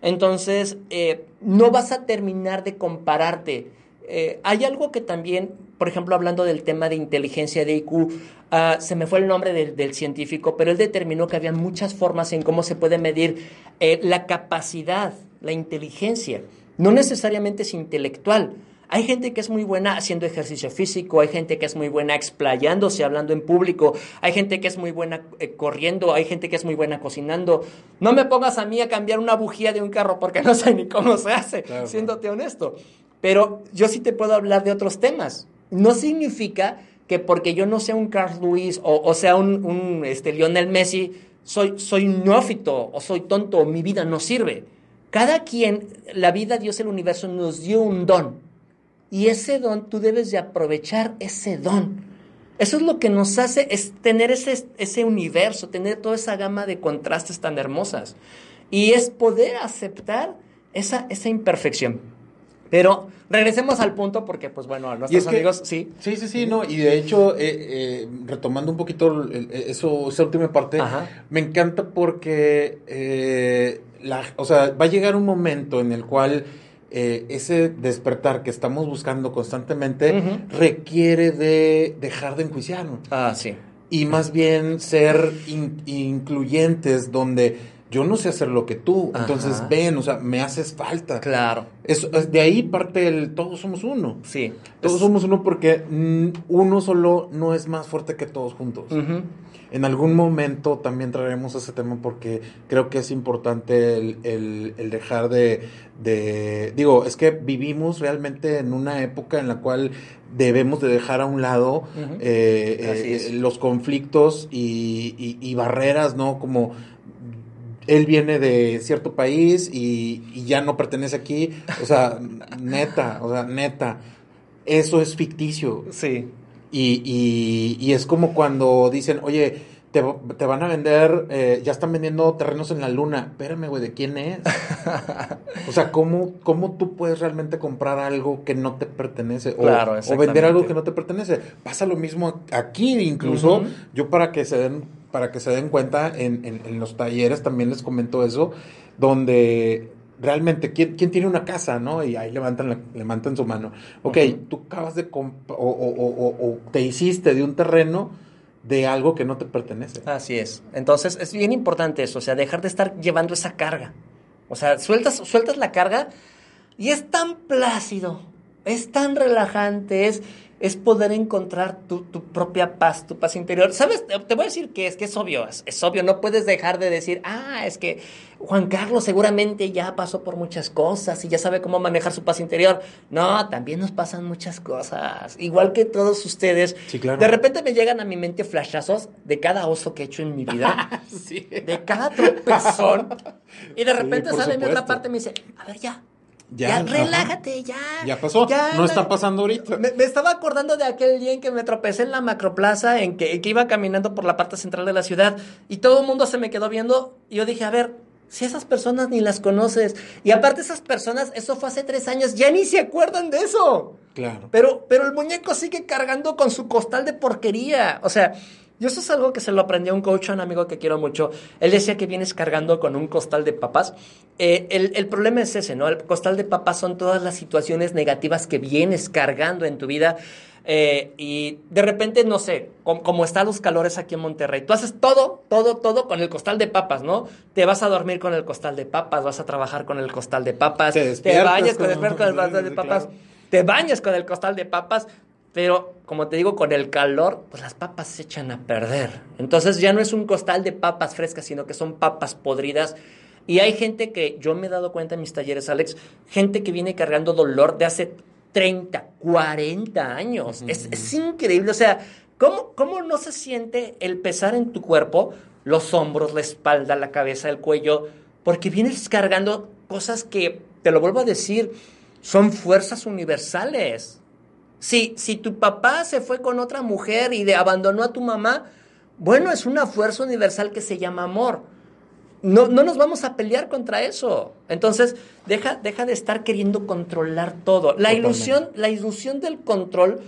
Entonces, eh, no vas a terminar de compararte. Eh, hay algo que también, por ejemplo, hablando del tema de inteligencia de IQ, ah, se me fue el nombre del, científico, pero él determinó que había muchas formas en cómo se puede medir eh, la capacidad, la inteligencia. No necesariamente es intelectual. Hay gente que es muy buena haciendo ejercicio físico, hay gente que es muy buena explayándose, hablando en público, hay gente que es muy buena eh, corriendo, hay gente que es muy buena cocinando. No me pongas a mí a cambiar una bujía de un carro porque no sé ni cómo se hace, siéndote honesto. Pero yo sí te puedo hablar de otros temas. No significa que porque yo no sea un Carl Lewis o, sea un, este, Lionel Messi, soy, soy neófito o soy tonto o mi vida no sirve. Cada quien, la vida, Dios, el universo nos dio un don y ese don, tú debes de aprovechar ese don. Eso es lo que nos hace es tener ese, ese universo, tener toda esa gama de contrastes tan hermosas. Y es poder aceptar esa, esa imperfección. Pero regresemos al punto porque, pues bueno, nuestros amigos, sí. Sí, sí, sí, no. Y de hecho, eh, eh, retomando un poquito eso, esa última parte, me encanta porque, eh, la, o sea, va a llegar un momento en el cual eh, ese despertar que estamos buscando constantemente requiere de dejar de enjuiciarnos. Ah, sí. Y más bien ser incluyentes donde yo no sé hacer lo que tú, entonces ven, o sea, me haces falta. Claro. Eso, de ahí parte el todos somos uno. Sí. Todos somos uno porque mm, uno solo no es más fuerte que todos juntos. En algún momento también traeremos ese tema porque creo que es importante el, dejar de, Digo, es que vivimos realmente en una época en la cual debemos de dejar a un lado eh, eh, los conflictos y, barreras, ¿no? Como él viene de cierto país y, y, ya no pertenece aquí. O sea, neta, o sea, neta. Eso es ficticio. Sí. Y, y, es como cuando dicen, oye, te, te van a vender, eh, ya están vendiendo terrenos en la luna. Espérame, güey, ¿de quién es? o sea, ¿cómo, ¿cómo tú puedes realmente comprar algo que no te pertenece? O, o vender algo que no te pertenece. Pasa lo mismo aquí, incluso. Yo para que se den, para que se den cuenta, en, en, los talleres también les comento eso, donde realmente, ¿quién, ¿quién, tiene una casa, no? Y ahí levantan, levantan su mano. Ok, tú acabas de o, o, o, te hiciste de un terreno de algo que no te pertenece. Así es. Entonces, es bien importante eso, o sea, dejar de estar llevando esa carga. O sea, sueltas, sueltas la carga y es tan plácido, es tan relajante, es es poder encontrar tu, propia paz, tu paz interior. ¿Sabes? Te voy a decir que es que es obvio, es, obvio, no puedes dejar de decir, ah, es que Juan Carlos seguramente ya pasó por muchas cosas y ya sabe cómo manejar su paz interior. No, también nos pasan muchas cosas, igual que todos ustedes. Sí, claro. De repente me llegan a mi mente flashazos de cada oso que he hecho en mi vida, sí. de cada tropezón, y de repente sale en otra parte y me dice, a ver, ya, ya, relájate, ya. Ya pasó. no está pasando ahorita. Me, estaba acordando de aquel día en que me tropecé en la macroplaza, en que, iba caminando por la parte central de la ciudad y todo el mundo se me quedó viendo. Y yo dije, a ver, si esas personas ni las conoces. Y aparte, esas personas, eso fue hace tres años, ya ni se acuerdan de eso. Claro. Pero, pero el muñeco sigue cargando con su costal de porquería. O sea, y eso es algo que se lo aprendió un coach, un amigo que quiero mucho. Él decía que vienes cargando con un costal de papas. Eh, el, problema es ese, ¿no? El costal de papas son todas las situaciones negativas que vienes cargando en tu vida. Eh, y de repente, no sé, como, están los calores aquí en Monterrey, tú haces todo, todo, todo con el costal de papas, ¿no? Te vas a dormir con el costal de papas, vas a trabajar con el costal de papas, te, bañas con, el costal de papas, te bañas con el costal de papas, pero, como te digo, con el calor, pues las papas se echan a perder. Entonces ya no es un costal de papas frescas, sino que son papas podridas. Y hay gente que, yo me he dado cuenta en mis talleres, Alex, gente que viene cargando dolor de hace 30, 40 años. es, increíble. O sea, ¿cómo, ¿cómo no se siente el pesar en tu cuerpo? Los hombros, la espalda, la cabeza, el cuello. Porque vienes cargando cosas que, te lo vuelvo a decir, son fuerzas universales. Si, si tu papá se fue con otra mujer y de, abandonó a tu mamá, bueno, es una fuerza universal que se llama amor. No, no nos vamos a pelear contra eso. Entonces, deja, deja de estar queriendo controlar todo. La ilusión, la ilusión del control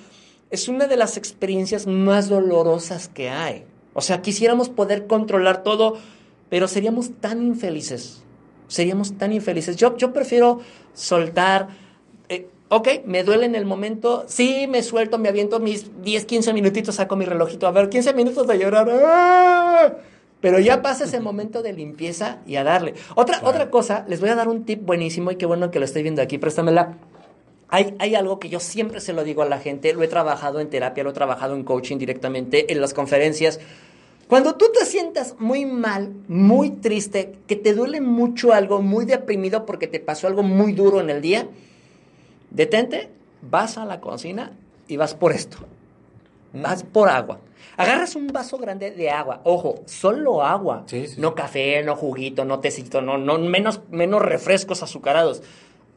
es una de las experiencias más dolorosas que hay. O sea, quisiéramos poder controlar todo, pero seríamos tan infelices. Seríamos tan infelices. Yo, yo prefiero soltar. Eh, ok, me duele en el momento. Sí, me suelto, me aviento mis 10, 15 minutitos, saco mi relojito. A ver, 15 minutos de llorar. ¡Ah! Pero ya pasa ese momento de limpieza y a darle. Otra, otra cosa, les voy a dar un tip buenísimo y qué bueno que lo estoy viendo aquí, préstamela. Hay, hay algo que yo siempre se lo digo a la gente, lo he trabajado en terapia, lo he trabajado en coaching directamente, en las conferencias. Cuando tú te sientas muy mal, muy triste, que te duele mucho algo, muy deprimido porque te pasó algo muy duro en el día, detente, vas a la cocina y vas por esto. Vas por agua. Agarras un vaso grande de agua, ojo, solo agua, no café, no juguito, no tecito, no, no menos, menos refrescos azucarados.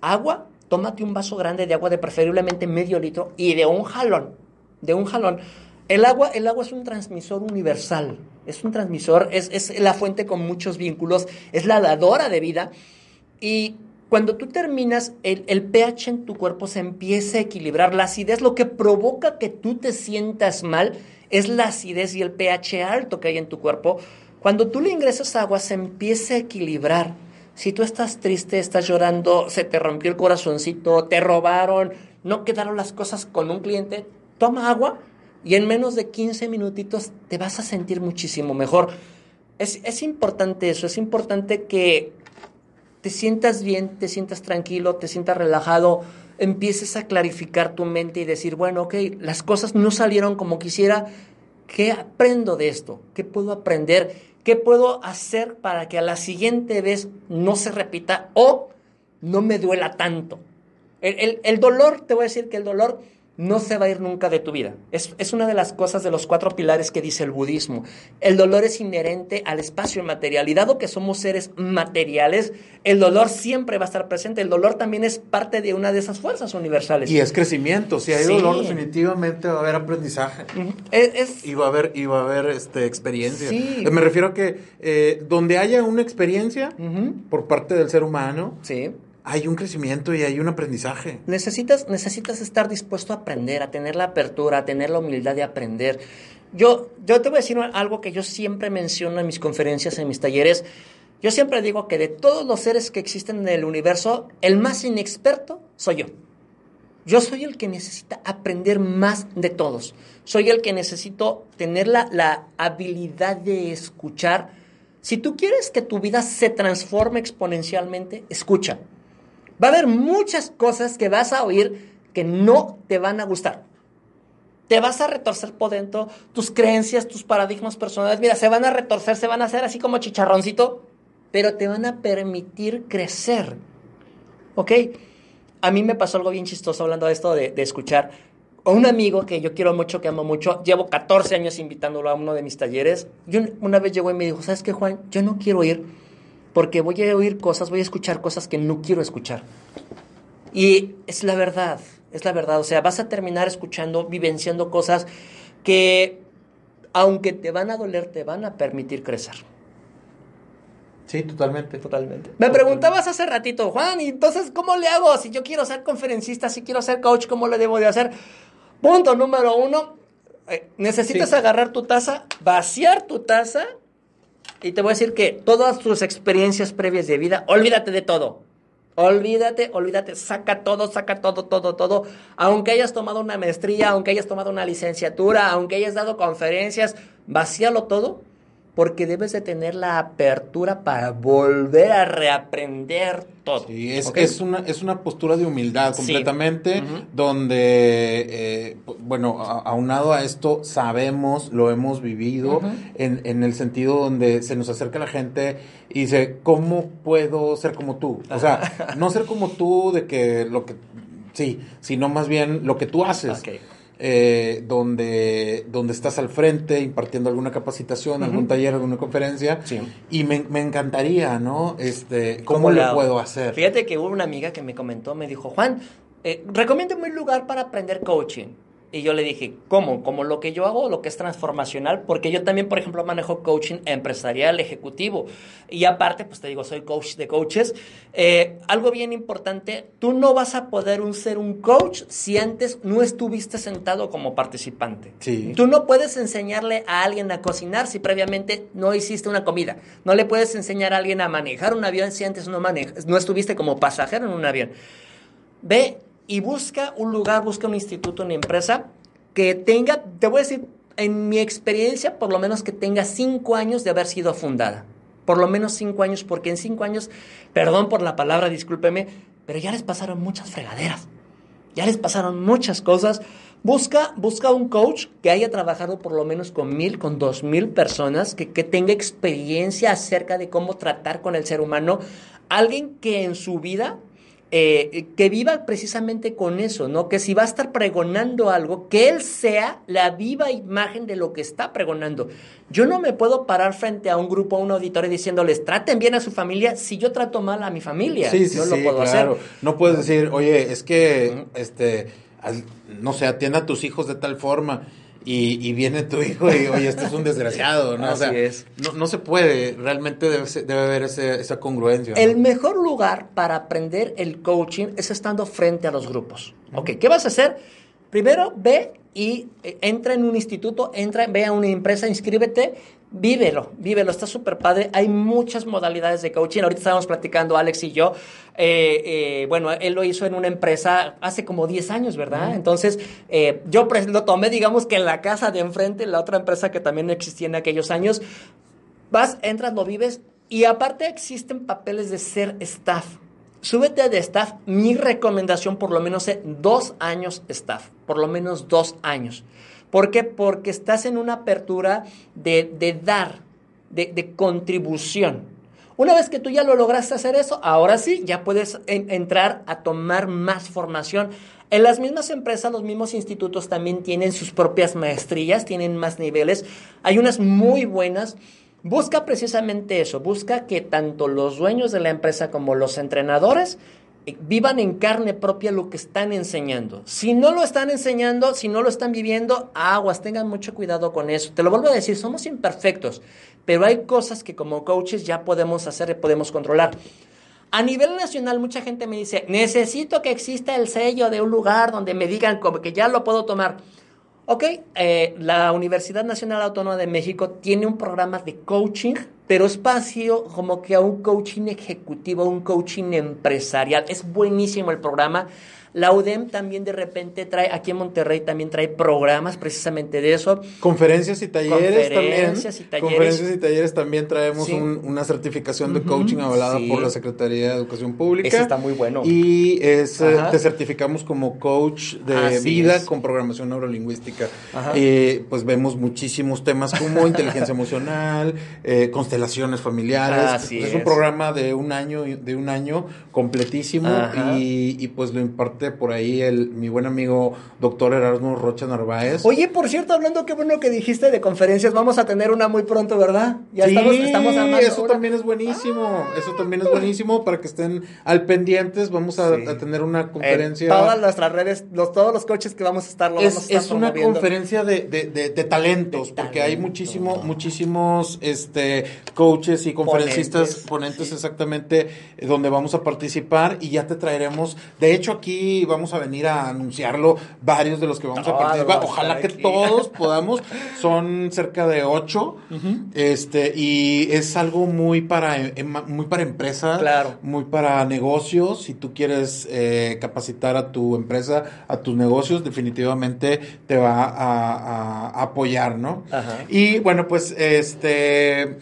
Agua, tómate un vaso grande de agua de preferiblemente medio litro y de un jalón, de un jalón. El agua, el agua es un transmisor universal, es un transmisor, es, es la fuente con muchos vínculos, es la dadora de vida y cuando tú terminas, el, el, pH en tu cuerpo se empieza a equilibrar. La acidez, lo que provoca que tú te sientas mal, es la acidez y el pH alto que hay en tu cuerpo. Cuando tú le ingresas agua, se empieza a equilibrar. Si tú estás triste, estás llorando, se te rompió el corazoncito, te robaron, no quedaron las cosas con un cliente, toma agua y en menos de 15 minutitos te vas a sentir muchísimo mejor. Es, es importante eso, es importante que te sientas bien, te sientas tranquilo, te sientas relajado, empieces a clarificar tu mente y decir, bueno, ok, las cosas no salieron como quisiera, ¿qué aprendo de esto? ¿Qué puedo aprender? ¿Qué puedo hacer para que a la siguiente vez no se repita o no me duela tanto? El, el dolor, te voy a decir que el dolor no se va a ir nunca de tu vida. Es, una de las cosas de los cuatro pilares que dice el budismo. El dolor es inherente al espacio material y dado que somos seres materiales, el dolor siempre va a estar presente. El dolor también es parte de una de esas fuerzas universales. Y es crecimiento. Si hay dolor, definitivamente va a haber aprendizaje. y va a haber, y va a haber este, experiencia. Me refiero a que eh, donde haya una experiencia por parte del ser humano, sí hay un crecimiento y hay un aprendizaje. Necesitas, necesitas estar dispuesto a aprender, a tener la apertura, a tener la humildad de aprender. Yo, yo te voy a decir algo que yo siempre menciono en mis conferencias, en mis talleres. Yo siempre digo que de todos los seres que existen en el universo, el más inexperto soy yo. Yo soy el que necesita aprender más de todos. Soy el que necesito tener la, la habilidad de escuchar. Si tú quieres que tu vida se transforme exponencialmente, escucha. Va a haber muchas cosas que vas a oír que no te van a gustar. Te vas a retorcer por dentro, tus creencias, tus paradigmas personales, mira, se van a retorcer, se van a hacer así como chicharroncito, pero te van a permitir crecer. ¿Ok? A mí me pasó algo bien chistoso hablando de esto de, escuchar. A un amigo que yo quiero mucho, que amo mucho, llevo 14 años invitándolo a uno de mis talleres. Y una vez llegó y me dijo, ¿sabes qué, Juan? Yo no quiero ir porque voy a oír cosas, voy a escuchar cosas que no quiero escuchar. Y es la verdad, es la verdad. O sea, vas a terminar escuchando, vivenciando cosas que, aunque te van a doler, te van a permitir crecer. Sí, totalmente. Totalmente. Me preguntabas hace ratito, Juan, ¿y entonces cómo le hago? Si yo quiero ser conferencista, si quiero ser coach, ¿cómo le debo de hacer? Punto número uno, eh, necesitas agarrar tu taza, vaciar tu taza y te voy a decir que todas tus experiencias previas de vida, olvídate de todo. Olvídate, olvídate, saca todo, saca todo, todo, todo. Aunque hayas tomado una maestría, aunque hayas tomado una licenciatura, aunque hayas dado conferencias, vacíalo todo porque debes de tener la apertura para volver a reaprender todo. Sí, es, es, una, es una postura de humildad completamente, donde, eh, bueno, aunado a esto, sabemos, lo hemos vivido, en, en, el sentido donde se nos acerca la gente y dice, ¿cómo puedo ser como tú? O sea, no ser como tú de que lo que Sí, sino más bien lo que tú haces. Eh, donde, donde estás al frente impartiendo alguna capacitación, algún taller, alguna conferencia. Y me, encantaría, ¿no? Este, ¿Cómo, lo puedo hacer? Fíjate que hubo una amiga que me comentó, me dijo, Juan, eh, recomiéndame un lugar para aprender coaching. Y yo le dije, ¿cómo? ¿Como lo que yo hago, lo que es transformacional? Porque yo también, por ejemplo, manejo coaching empresarial, ejecutivo. Y aparte, pues te digo, soy coach de coaches. Eh, algo bien importante, tú no vas a poder un, ser un coach si antes no estuviste sentado como participante. Sí. Tú no puedes enseñarle a alguien a cocinar si previamente no hiciste una comida. No le puedes enseñar a alguien a manejar un avión si antes no, no estuviste como pasajero en un avión. Ve y busca un lugar, busca un instituto, una empresa que tenga, te voy a decir, en mi experiencia, por lo menos que tenga cinco años de haber sido fundada. Por lo menos cinco años, porque en cinco años, perdón por la palabra, discúlpeme, pero ya les pasaron muchas fregaderas. Ya les pasaron muchas cosas. Busca, busca un coach que haya trabajado por lo menos con mil, con dos mil personas, que, que tenga experiencia acerca de cómo tratar con el ser humano. Alguien que en su vida eh, que viva precisamente con eso, ¿no? Que si va a estar pregonando algo, que él sea la viva imagen de lo que está pregonando. Yo no me puedo parar frente a un grupo, a un auditorio diciéndoles traten bien a su familia si yo trato mal a mi familia. Sí, sí, no lo puedo hacer. No puedes decir, oye, es que, este, no sé, atienda a tus hijos de tal forma y, viene tu hijo y, oye, este es un desgraciado, ¿no? Así es. No, no, se puede, realmente debe, debe haber esa congruencia. El mejor lugar para aprender el coaching es estando frente a los grupos. Ok, ¿qué vas a hacer? Primero, ve y eh, entra en un instituto, entra, ve a una empresa, inscríbete vívelo, vívelo, está súper padre. Hay muchas modalidades de coaching. Ahorita estábamos platicando, Alex y yo. Eh, eh, bueno, él lo hizo en una empresa hace como 10 años, ¿verdad? Entonces, eh, yo lo tomé, digamos que en la casa de enfrente, la otra empresa que también existía en aquellos años. Vas, entras, lo vives. Y aparte existen papeles de ser staff. Súbete de staff. Mi recomendación, por lo menos, dos años staff. Por lo menos dos años. ¿Por qué? Porque estás en una apertura de, dar, de, contribución. Una vez que tú ya lo lograste hacer eso, ahora sí, ya puedes entrar a tomar más formación. En las mismas empresas, los mismos institutos también tienen sus propias maestrías, tienen más niveles. Hay unas muy buenas. Busca precisamente eso, busca que tanto los dueños de la empresa como los entrenadores vivan en carne propia lo que están enseñando. Si no lo están enseñando, si no lo están viviendo, aguas, tengan mucho cuidado con eso. Te lo vuelvo a decir, somos imperfectos, pero hay cosas que como coaches ya podemos hacer y podemos controlar. A nivel nacional, mucha gente me dice, necesito que exista el sello de un lugar donde me digan que ya lo puedo tomar. Ok, eh, la Universidad Nacional Autónoma de México tiene un programa de coaching, pero espacio como que a un coaching ejecutivo, un coaching empresarial. Es buenísimo el programa. La UDEM también de repente trae, aquí en Monterrey también trae programas precisamente de eso. Conferencias y talleres Conferencias Y talleres. Conferencias y talleres también traemos una certificación de coaching avalada por la Secretaría de Educación Pública. Eso está muy bueno. Y es, eh, te certificamos como coach de vida con programación neurolingüística. Eh, pues vemos muchísimos temas como inteligencia emocional, eh, constelaciones familiares. es. un programa de un año, de un año completísimo y, y pues lo imparte por ahí el, mi buen amigo doctor Erasmo Rocha Narváez. Oye, por cierto, hablando qué bueno que dijiste de conferencias, vamos a tener una muy pronto, ¿verdad? Ya estamos, estamos armando eso también es buenísimo, eso también es buenísimo para que estén al pendientes, vamos a, tener una conferencia. todas nuestras redes, los, todos los coches que vamos a estar, lo es, vamos a estar Es una conferencia de, de, talentos, porque hay muchísimo, muchísimos este, coaches y conferencistas, ponentes exactamente, donde vamos a participar y ya te traeremos, de hecho aquí vamos a venir a anunciarlo varios de los que vamos a participar. Ojalá que todos podamos. Son cerca de ocho. Este, y es algo muy para, em, muy para empresas, claro. muy para negocios. Si tú quieres eh, capacitar a tu empresa, a tus negocios, definitivamente te va a, apoyar, ¿no? Y bueno, pues este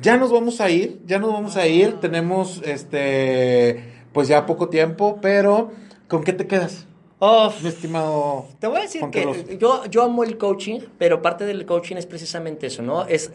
ya nos vamos a ir, ya nos vamos a ir. Tenemos este pues ya poco tiempo, pero ¿Con qué te quedas? Oh, mi estimado. Te voy a decir que yo, yo amo el coaching, pero parte del coaching es precisamente eso, ¿no? Es,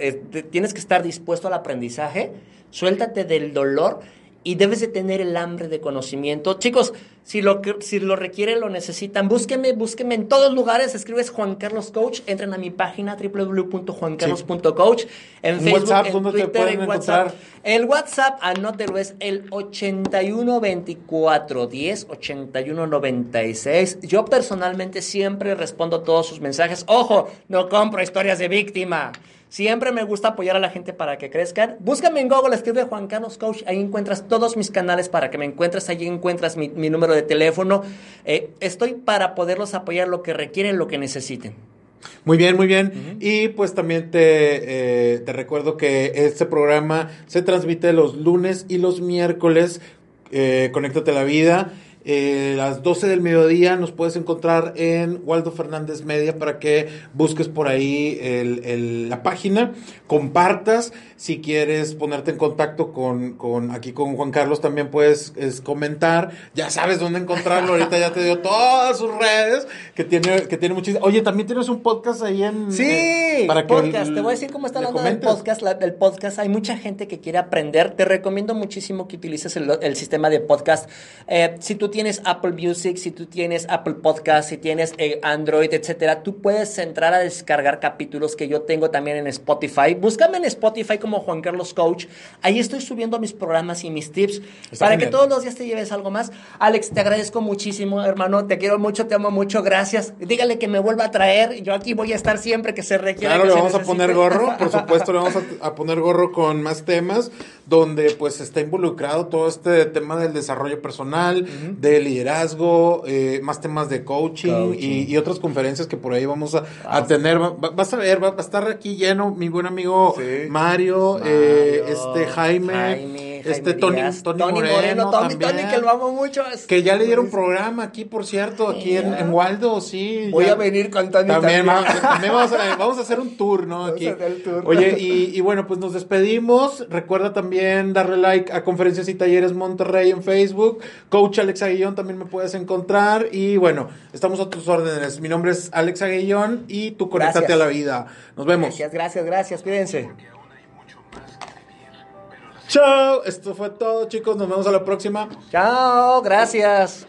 tienes que estar dispuesto al aprendizaje, suéltate del dolor y debes de tener el hambre de conocimiento. Chicos, si lo, si lo requieren, lo necesitan, búsqueme, búsqueme en todos lugares, escribes Juan Carlos Coach, entren a mi página www.juancarlos.coach, en Facebook, en Twitter, en WhatsApp. El WhatsApp, anótelo, es el 812410 8196. Yo personalmente siempre respondo todos sus mensajes. Ojo, no compro historias de víctima. Siempre me gusta apoyar a la gente para que crezcan. Búscame en Google, escribe Juan Carlos Coach. Ahí encuentras todos mis canales para que me encuentres. Allí encuentras mi, número de teléfono. Eh, estoy para poderlos apoyar lo que requieren, lo que necesiten. Muy bien, muy bien. Y pues también te, eh, te recuerdo que este programa se transmite los lunes y los miércoles. Eh, Conéctate a la vida. Eh, las 12 del mediodía nos puedes encontrar en Waldo Fernández Media para que busques por ahí el, la página, compartas. Si quieres ponerte en contacto con, con aquí con Juan Carlos, también puedes comentar. Ya sabes dónde encontrarlo. Ahorita ya te dio todas sus redes, que tiene, que tiene muchísimas. Oye, también tienes un podcast ahí en. Sí, eh, para podcast. te voy a decir cómo está hablando del podcast. del podcast. Hay mucha gente que quiere aprender. Te recomiendo muchísimo que utilices el, sistema de podcast. Eh, si tú tienes Apple Music, si tú tienes Apple Podcast, si tienes eh, Android, etcétera, tú puedes entrar a descargar capítulos que yo tengo también en Spotify. Búscame en Spotify como Juan Carlos Coach. Ahí estoy subiendo mis programas y mis tips para que todos los días te lleves algo más. Alex, te agradezco muchísimo, hermano. Te quiero mucho, te amo mucho. Gracias. Dígale que me vuelva a traer. Yo aquí voy a estar siempre que se requiera. Claro, le vamos a poner gorro. Por supuesto, le vamos a, poner gorro con más temas donde pues está involucrado todo este tema del desarrollo personal, de liderazgo, eh, más temas de coaching, Y, otras conferencias que por ahí vamos a, tener. vas a ver, va, a estar aquí lleno mi buen amigo Mario, eh, este Jaime este Tony, Tony, Moreno, Tony, Tony, que lo amo mucho. Que ya le dieron programa aquí, por cierto, aquí en, Waldo, sí. Voy a venir con Tony también. También, vamos, a, hacer un tour, ¿no? Aquí. Oye, y, bueno, pues nos despedimos. Recuerda también darle like a Conferencias y Talleres Monterrey en Facebook. Coach Alex Aguillón también me puedes encontrar. Y bueno, estamos a tus órdenes. Mi nombre es Alex Aguillón y tú conéctate a la vida. Nos vemos. Gracias, gracias, gracias. Cuídense. Chao, esto fue todo chicos, nos vemos a la próxima. Chao, gracias.